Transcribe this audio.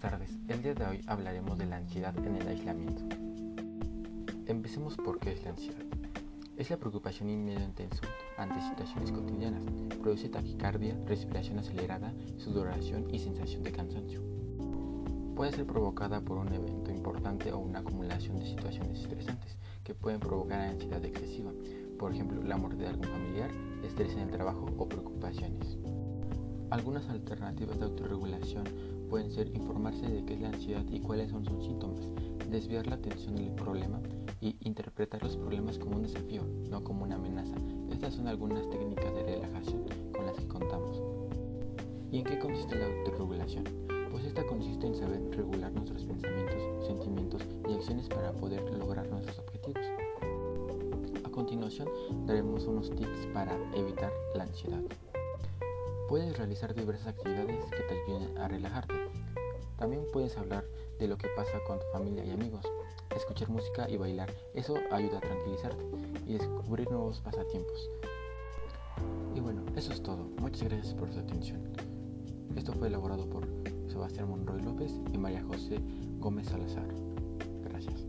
Hoy hablaremos de la ansiedad en el aislamiento. Empecemos por qué es la ansiedad. Es la preocupación miedo intenso ante situaciones cotidianas. Produce taquicardia, respiración acelerada, sudoración y sensación de cansancio. Puede ser provocada por un evento importante o una acumulación de situaciones estresantes que pueden provocar ansiedad excesiva, por ejemplo, la muerte de algún familiar, estrés en el trabajo o preocupaciones. Algunas alternativas de autorregulación pueden ser informarse de qué es la ansiedad y cuáles son sus síntomas, desviar la atención del problema y interpretar los problemas como un desafío, no como una amenaza. Estas son algunas técnicas de relajación con las que contamos. ¿Y en qué consiste la autorregulación? Pues esta consiste en saber regular nuestros pensamientos, sentimientos y acciones para poder lograr nuestros objetivos. A continuación daremos unos tips para evitar la ansiedad. Puedes realizar diversas actividades que te ayuden a relajarte. También puedes hablar de lo que pasa con tu familia y amigos, escuchar música y bailar. Eso ayuda a tranquilizarte y descubrir nuevos pasatiempos. Y bueno, eso es todo. Muchas gracias por su atención. Esto fue elaborado por Sebastián Monroy López y María José Gómez Salazar. Gracias.